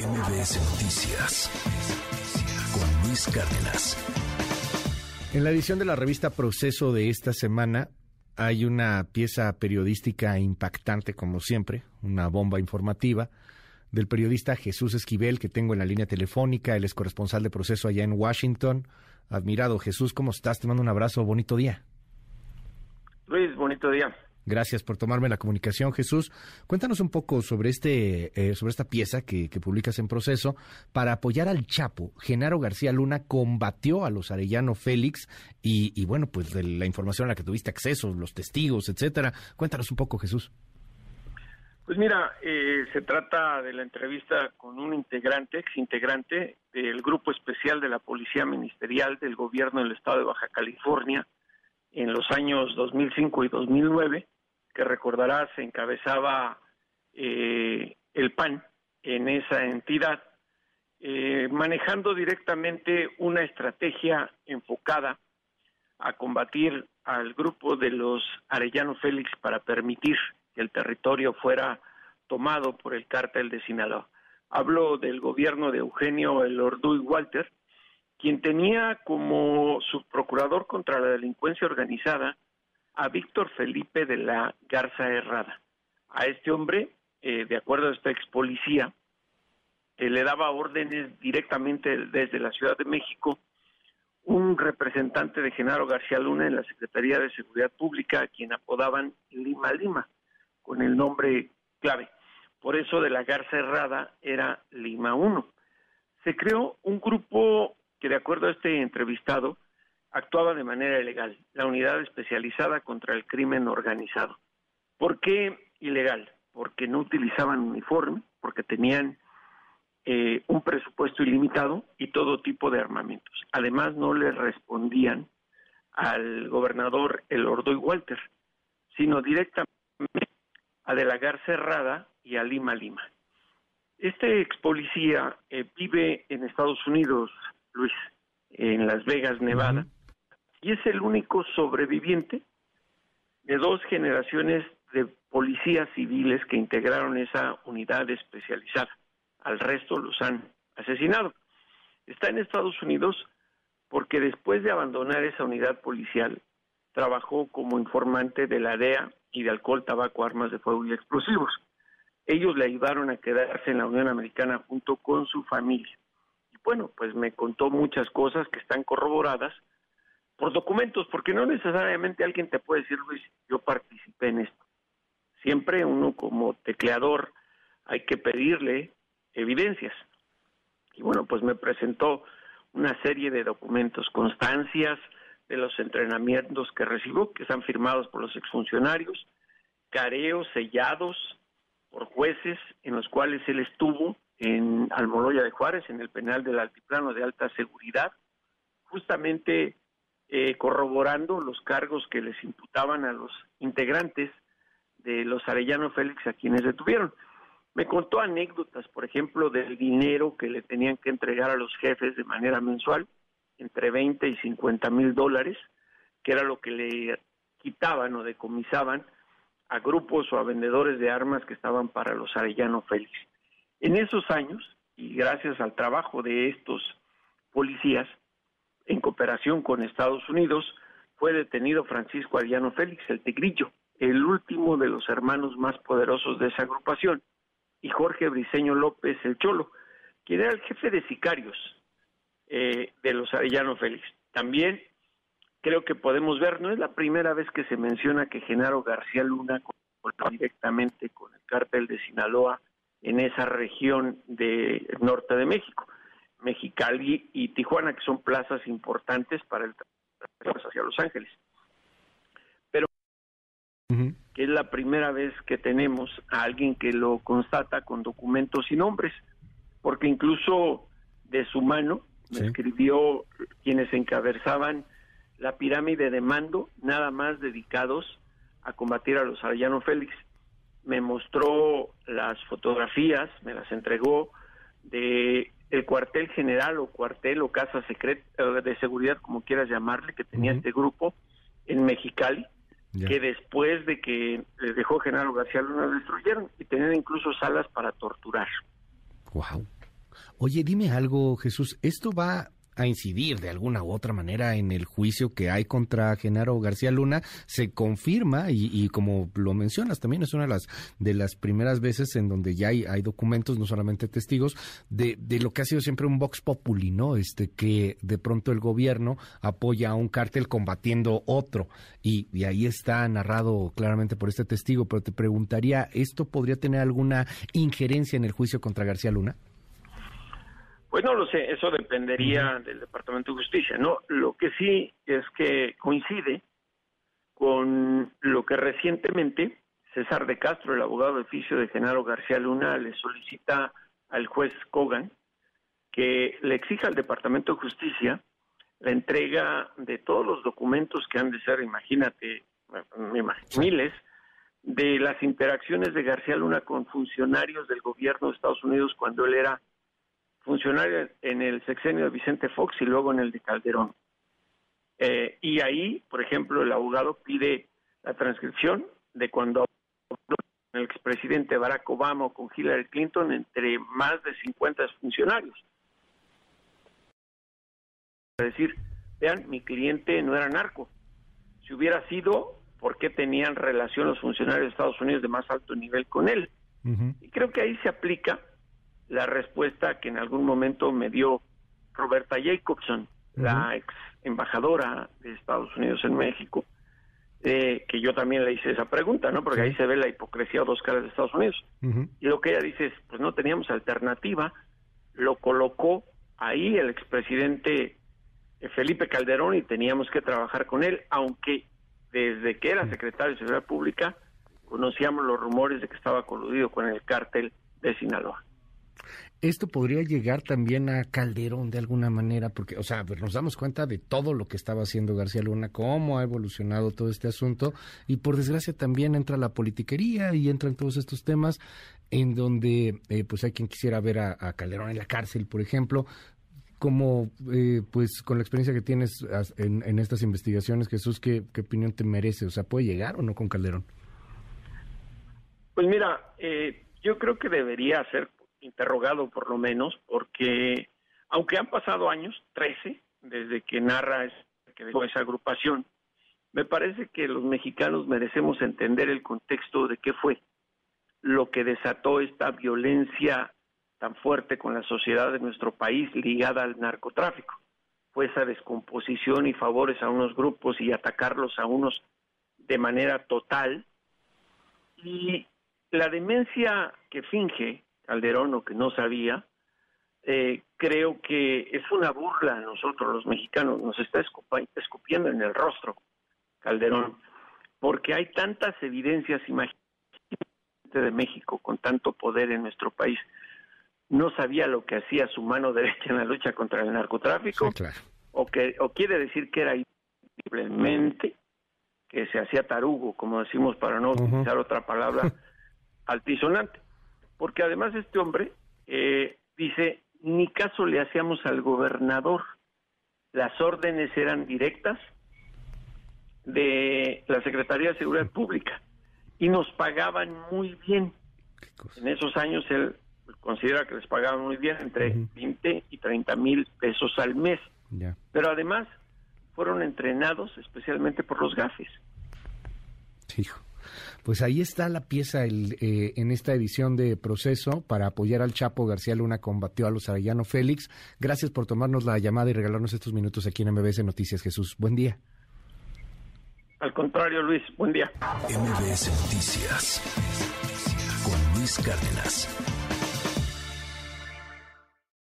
MBS Noticias con Luis Cárdenas. En la edición de la revista Proceso de esta semana hay una pieza periodística impactante, como siempre, una bomba informativa del periodista Jesús Esquivel, que tengo en la línea telefónica. Él es corresponsal de proceso allá en Washington. Admirado, Jesús, ¿cómo estás? Te mando un abrazo, bonito día. Luis, bonito día. Gracias por tomarme la comunicación, Jesús. Cuéntanos un poco sobre este, eh, sobre esta pieza que, publicas en proceso para apoyar al Chapo. Genaro García Luna combatió a los Arellano Félix y, bueno, pues de la información a la que tuviste acceso, los testigos, etcétera. Cuéntanos un poco, Jesús. Pues mira, eh, se trata de la entrevista con un integrante, ex integrante del grupo especial de la Policía Ministerial del Gobierno del Estado de Baja California, en los años 2005 y 2009, que recordarás encabezaba eh, el PAN en esa entidad, eh, manejando directamente una estrategia enfocada a combatir al grupo de los Arellano Félix para permitir que el territorio fuera tomado por el cártel de Sinaloa. Hablo del gobierno de Eugenio Elorduy Walter, quien tenía como subprocurador contra la delincuencia organizada a Víctor Felipe de la Garza Herrada. A este hombre, eh, de acuerdo a esta ex policía, eh, le daba órdenes directamente desde la Ciudad de México un representante de Genaro García Luna en la Secretaría de Seguridad Pública, a quien apodaban Lima Lima, con el nombre clave. Por eso de la Garza Herrada era Lima 1. Se creó un grupo que de acuerdo a este entrevistado actuaba de manera ilegal, la unidad especializada contra el crimen organizado. ¿Por qué ilegal? Porque no utilizaban uniforme, porque tenían eh, un presupuesto ilimitado y todo tipo de armamentos. Además, no le respondían al gobernador El Ordoy Walter, sino directamente a De la Garza Cerrada y a Lima Lima. Este ex policía eh, vive en Estados Unidos, Luis, en Las Vegas, Nevada, y es el único sobreviviente de dos generaciones de policías civiles que integraron esa unidad especializada. Al resto los han asesinado. Está en Estados Unidos porque después de abandonar esa unidad policial, trabajó como informante de la DEA y de alcohol, tabaco, armas de fuego y explosivos. Ellos le ayudaron a quedarse en la Unión Americana junto con su familia bueno, pues me contó muchas cosas que están corroboradas por documentos, porque no necesariamente alguien te puede decir, Luis, yo participé en esto. Siempre uno como tecleador hay que pedirle evidencias. Y bueno, pues me presentó una serie de documentos, constancias de los entrenamientos que recibió, que están firmados por los exfuncionarios, careos sellados por jueces en los cuales él estuvo en Almoloya de Juárez, en el penal del altiplano de alta seguridad, justamente eh, corroborando los cargos que les imputaban a los integrantes de los Arellano Félix a quienes detuvieron. Me contó anécdotas, por ejemplo, del dinero que le tenían que entregar a los jefes de manera mensual, entre 20 y 50 mil dólares, que era lo que le quitaban o decomisaban a grupos o a vendedores de armas que estaban para los Arellano Félix. En esos años, y gracias al trabajo de estos policías, en cooperación con Estados Unidos, fue detenido Francisco Ariano Félix, el Tigrillo, el último de los hermanos más poderosos de esa agrupación, y Jorge Briceño López, el Cholo, quien era el jefe de sicarios eh, de los Arellano Félix. También creo que podemos ver, no es la primera vez que se menciona que Genaro García Luna directamente con el cártel de Sinaloa en esa región del norte de México, Mexicali y Tijuana, que son plazas importantes para el transporte hacia Los Ángeles. Pero que es la primera vez que tenemos a alguien que lo constata con documentos y nombres, porque incluso de su mano me escribió quienes encabezaban la pirámide de mando, nada más dedicados a combatir a los Arellano Félix. Me mostró las fotografías, me las entregó de el cuartel general o cuartel o casa secreta de seguridad, como quieras llamarle, que tenía este grupo en Mexicali, que después de que les dejó Genaro García Luna destruyeron y tenían incluso salas para torturar. Wow. Oye, dime algo, Jesús, ¿esto va a incidir de alguna u otra manera en el juicio que hay contra Genaro García Luna, se confirma y, como lo mencionas también es una de las de las primeras veces en donde ya hay, documentos, no solamente testigos, de, de, lo que ha sido siempre un vox populi, ¿no? Este que de pronto el gobierno apoya a un cártel combatiendo otro y, y ahí está narrado claramente por este testigo, pero te preguntaría, ¿esto podría tener alguna injerencia en el juicio contra García Luna? Pues no lo sé, eso dependería del Departamento de Justicia, ¿no? Lo que sí es que coincide con lo que recientemente César de Castro, el abogado de oficio de Genaro García Luna, le solicita al juez Kogan que le exija al Departamento de Justicia la entrega de todos los documentos que han de ser, imagínate, miles, de las interacciones de García Luna con funcionarios del gobierno de Estados Unidos cuando él era funcionario en el sexenio de Vicente Fox y luego en el de Calderón. Eh, y ahí, por ejemplo, el abogado pide la transcripción de cuando el expresidente Barack Obama o con Hillary Clinton entre más de 50 funcionarios. Es decir, vean, mi cliente no era narco. Si hubiera sido, ¿por qué tenían relación los funcionarios de Estados Unidos de más alto nivel con él? Y creo que ahí se aplica la respuesta que en algún momento me dio Roberta Jacobson, la ex embajadora de Estados Unidos en México, eh, que yo también le hice esa pregunta, ¿no? Porque ahí se ve la hipocresía o dos caras de Estados Unidos. Y lo que ella dice es, pues no teníamos alternativa, lo colocó ahí el expresidente eh, Felipe Calderón y teníamos que trabajar con él, aunque desde que era secretario de Seguridad Pública conocíamos los rumores de que estaba coludido con el cártel de Sinaloa esto podría llegar también a Calderón de alguna manera, porque, o sea, nos damos cuenta de todo lo que estaba haciendo García Luna, cómo ha evolucionado todo este asunto, y por desgracia también entra la politiquería y entran todos estos temas en donde, eh, pues, hay quien quisiera ver a, Calderón en la cárcel, por ejemplo, como, eh, pues, con la experiencia que tienes en, estas investigaciones, Jesús, ¿qué, ¿qué, opinión te merece? O sea, ¿puede llegar o no con Calderón? Pues mira, eh, yo creo que debería ser interrogado por lo menos, porque aunque han pasado años, 13, desde que narra esa agrupación, me parece que los mexicanos merecemos entender el contexto de qué fue lo que desató esta violencia tan fuerte con la sociedad de nuestro país ligada al narcotráfico. Fue esa descomposición y favores a unos grupos y atacarlos a unos de manera total. Y la demencia que finge Calderón o que no sabía, eh, creo que es una burla a nosotros los mexicanos, nos está escupiendo en el rostro Calderón, porque hay tantas evidencias, imagínate de México con tanto poder en nuestro país, no sabía lo que hacía su mano derecha en la lucha contra el narcotráfico, o que o quiere decir que era simplemente que se hacía tarugo, como decimos para no utilizar otra palabra altisonante porque además este hombre eh, dice, ni caso le hacíamos al gobernador, las órdenes eran directas de la Secretaría de Seguridad Pública y nos pagaban muy bien. En esos años él considera que les pagaban muy bien, entre 20 y 30 mil pesos al mes. Pero además fueron entrenados especialmente por los gafes. Hijo. Pues ahí está la pieza el, eh, en esta edición de Proceso para apoyar al Chapo. García Luna combatió a los Arellano Félix. Gracias por tomarnos la llamada y regalarnos estos minutos aquí en MBS Noticias, Jesús. Buen día. Al contrario, Luis, buen día. MBS Noticias con Luis Cárdenas.